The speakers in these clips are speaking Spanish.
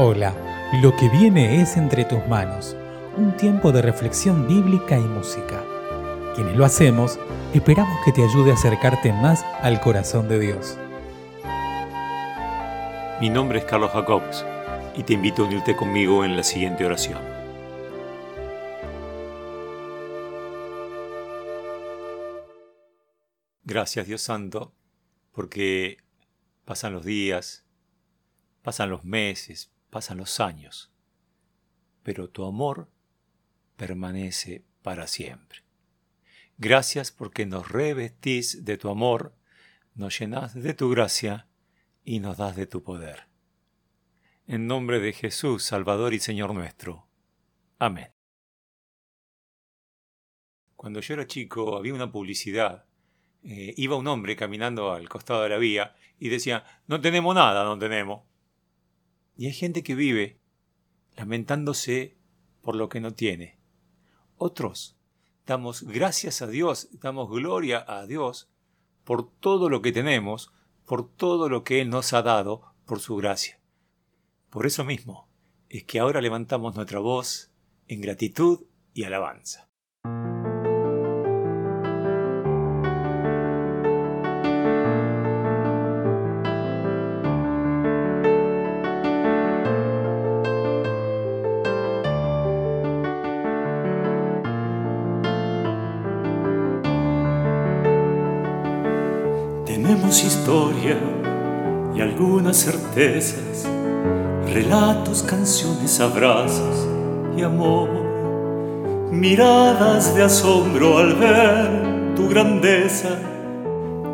Hola, lo que viene es entre tus manos, un tiempo de reflexión bíblica y música. Quienes lo hacemos, esperamos que te ayude a acercarte más al corazón de Dios. Mi nombre es Carlos Jacobs y te invito a unirte conmigo en la siguiente oración. Gracias Dios Santo, porque pasan los días, pasan los meses, pasan los años, pero tu amor permanece para siempre. Gracias porque nos revestís de tu amor, nos llenás de tu gracia y nos das de tu poder. En nombre de Jesús, Salvador y Señor nuestro. Amén. Cuando yo era chico había una publicidad. Eh, iba un hombre caminando al costado de la vía y decía, no tenemos nada, no tenemos. Y hay gente que vive lamentándose por lo que no tiene. Otros damos gracias a Dios, damos gloria a Dios por todo lo que tenemos, por todo lo que Él nos ha dado, por su gracia. Por eso mismo es que ahora levantamos nuestra voz en gratitud y alabanza. Tenemos historia y algunas certezas, relatos, canciones, abrazos y amor, miradas de asombro al ver tu grandeza,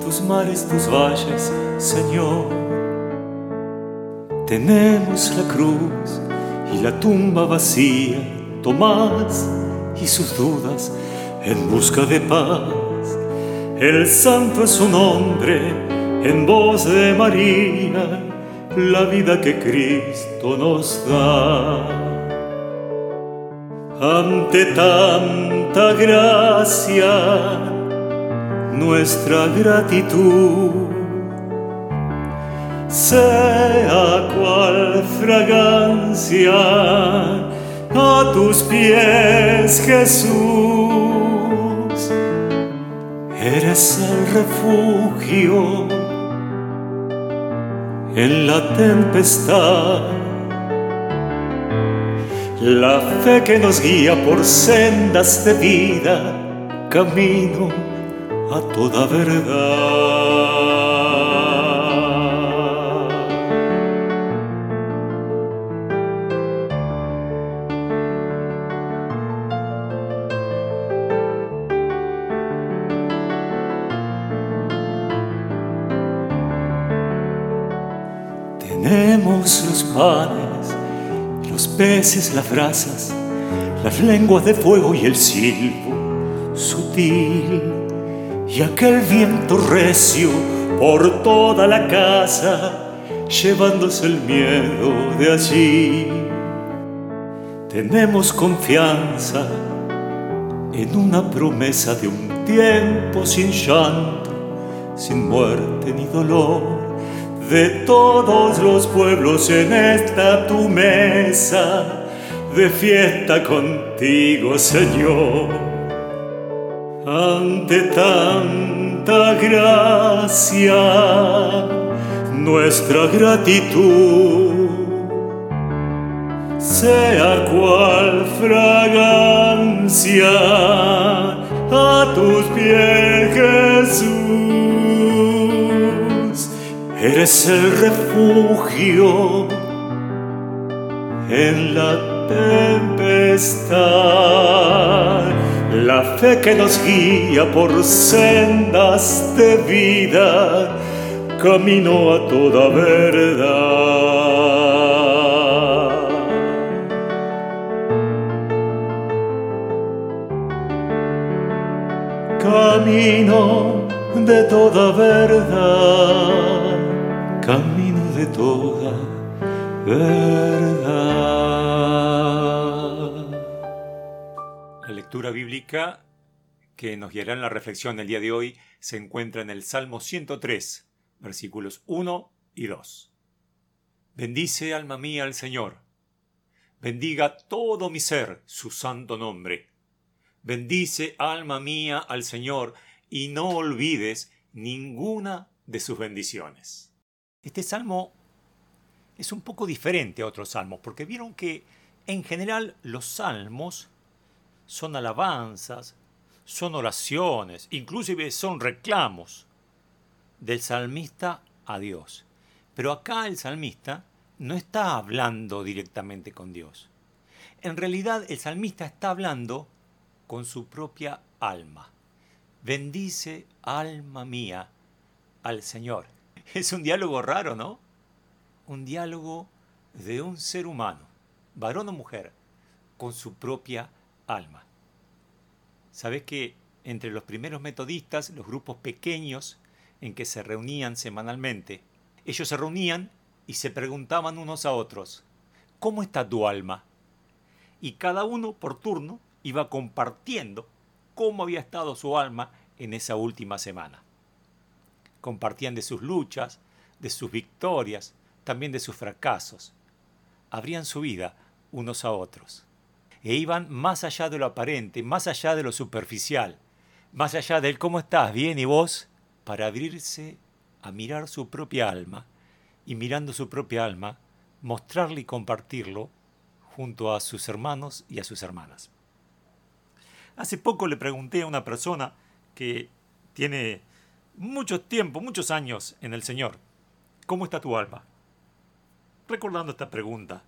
tus mares, tus valles, Señor. Tenemos la cruz y la tumba vacía, Tomás y sus dudas en busca de paz el santo es su nombre, en voz de María, la vida que Cristo nos da. Ante tanta gracia, nuestra gratitud sea cual fragancia a tus pies, Jesús eres el refugio en la tempestad. La fe que nos guía por sendas de vida, camino a toda verdad. Los panes, los peces, las brasas, las lenguas de fuego y el silbo sutil, y aquel viento recio por toda la casa, llevándose el miedo de allí. Tenemos confianza en una promesa de un tiempo sin llanto, sin muerte ni dolor de todos los pueblos en esta tu mesa de fiesta contigo, Señor. Ante tanta gracia, nuestra gratitud sea cual fragancia a tus pies, Jesús. Eres el refugio en la tempestad, la fe que nos guía por sendas de vida, camino a toda verdad. Camino de toda verdad camino de toda verdad. La lectura bíblica que nos guiará en la reflexión del día de hoy se encuentra en el Salmo 103, versículos 1 y 2. Bendice alma mía al Señor. Bendiga todo mi ser su santo nombre. Bendice alma mía al Señor y no olvides ninguna de sus bendiciones. Este salmo es un poco diferente a otros salmos, porque vieron que en general los salmos son alabanzas, son oraciones, inclusive son reclamos del salmista a Dios. Pero acá el salmista no está hablando directamente con Dios. En realidad el salmista está hablando con su propia alma. Bendice, alma mía, al Señor. Es un diálogo raro, ¿no? Un diálogo de un ser humano, varón o mujer, con su propia alma. ¿Sabes que entre los primeros metodistas, los grupos pequeños en que se reunían semanalmente, ellos se reunían y se preguntaban unos a otros, ¿cómo está tu alma? Y cada uno por turno iba compartiendo cómo había estado su alma en esa última semana. Compartían de sus luchas, de sus victorias, también de sus fracasos. Abrían su vida unos a otros. E iban más allá de lo aparente, más allá de lo superficial, más allá del cómo estás, bien y vos, para abrirse a mirar su propia alma y mirando su propia alma, mostrarle y compartirlo junto a sus hermanos y a sus hermanas. Hace poco le pregunté a una persona que tiene mucho tiempo, muchos años en el Señor, ¿cómo está tu alma? Recordando esta pregunta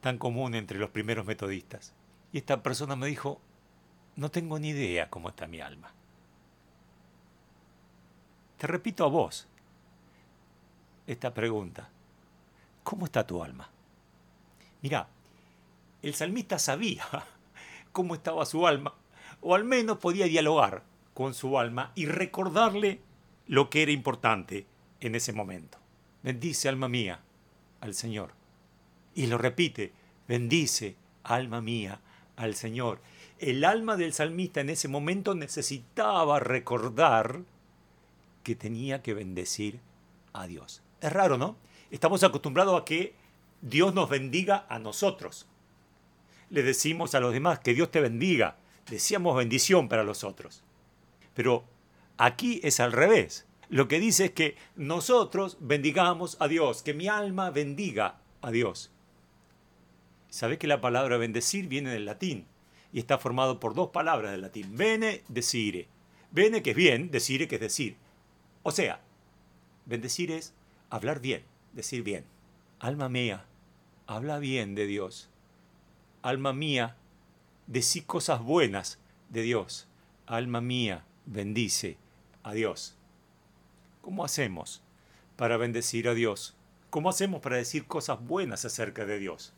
tan común entre los primeros metodistas. Y esta persona me dijo, no tengo ni idea cómo está mi alma. Te repito a vos esta pregunta. ¿Cómo está tu alma? Mira, el salmista sabía cómo estaba su alma, o al menos podía dialogar con su alma y recordarle lo que era importante en ese momento. Bendice, alma mía, al Señor. Y lo repite, bendice, alma mía, al Señor. El alma del salmista en ese momento necesitaba recordar que tenía que bendecir a Dios. Es raro, ¿no? Estamos acostumbrados a que Dios nos bendiga a nosotros. Le decimos a los demás que Dios te bendiga. Decíamos bendición para los otros. Pero aquí es al revés. Lo que dice es que nosotros bendigamos a Dios, que mi alma bendiga a Dios. ¿Sabes que la palabra bendecir viene del latín? Y está formado por dos palabras del latín. Bene, decire. Bene, que es bien, decire, que es decir. O sea, bendecir es hablar bien, decir bien. Alma mía, habla bien de Dios. Alma mía, decí cosas buenas de Dios. Alma mía, bendice a Dios. ¿Cómo hacemos para bendecir a Dios? ¿Cómo hacemos para decir cosas buenas acerca de Dios?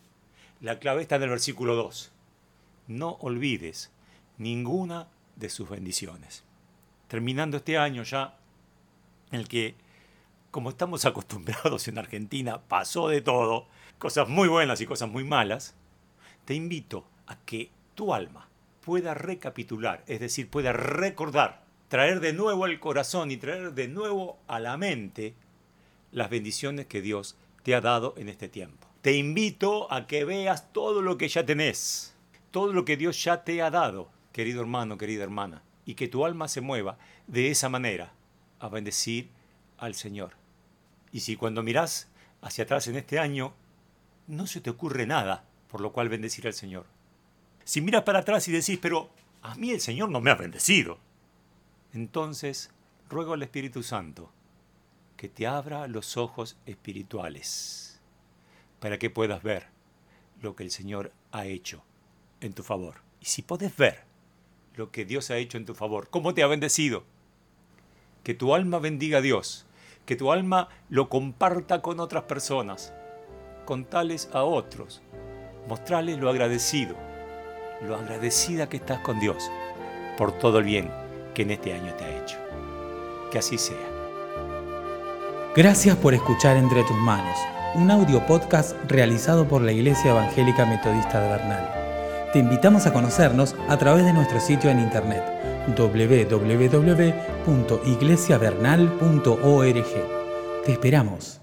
La clave está en el versículo 2. No olvides ninguna de sus bendiciones. Terminando este año ya, el que, como estamos acostumbrados en Argentina, pasó de todo, cosas muy buenas y cosas muy malas, te invito a que tu alma pueda recapitular, es decir, pueda recordar, traer de nuevo al corazón y traer de nuevo a la mente las bendiciones que Dios te ha dado en este tiempo. Te invito a que veas todo lo que ya tenés, todo lo que Dios ya te ha dado, querido hermano, querida hermana, y que tu alma se mueva de esa manera a bendecir al Señor. Y si cuando mirás hacia atrás en este año, no se te ocurre nada por lo cual bendecir al Señor. Si miras para atrás y decís, pero a mí el Señor no me ha bendecido, entonces ruego al Espíritu Santo que te abra los ojos espirituales para que puedas ver lo que el Señor ha hecho en tu favor. Y si puedes ver lo que Dios ha hecho en tu favor, cómo te ha bendecido, que tu alma bendiga a Dios, que tu alma lo comparta con otras personas, contales a otros, mostrarles lo agradecido, lo agradecida que estás con Dios por todo el bien que en este año te ha hecho. Que así sea. Gracias por escuchar Entre tus manos, un audio podcast realizado por la Iglesia Evangélica Metodista de Bernal. Te invitamos a conocernos a través de nuestro sitio en internet www.iglesiavernal.org. Te esperamos.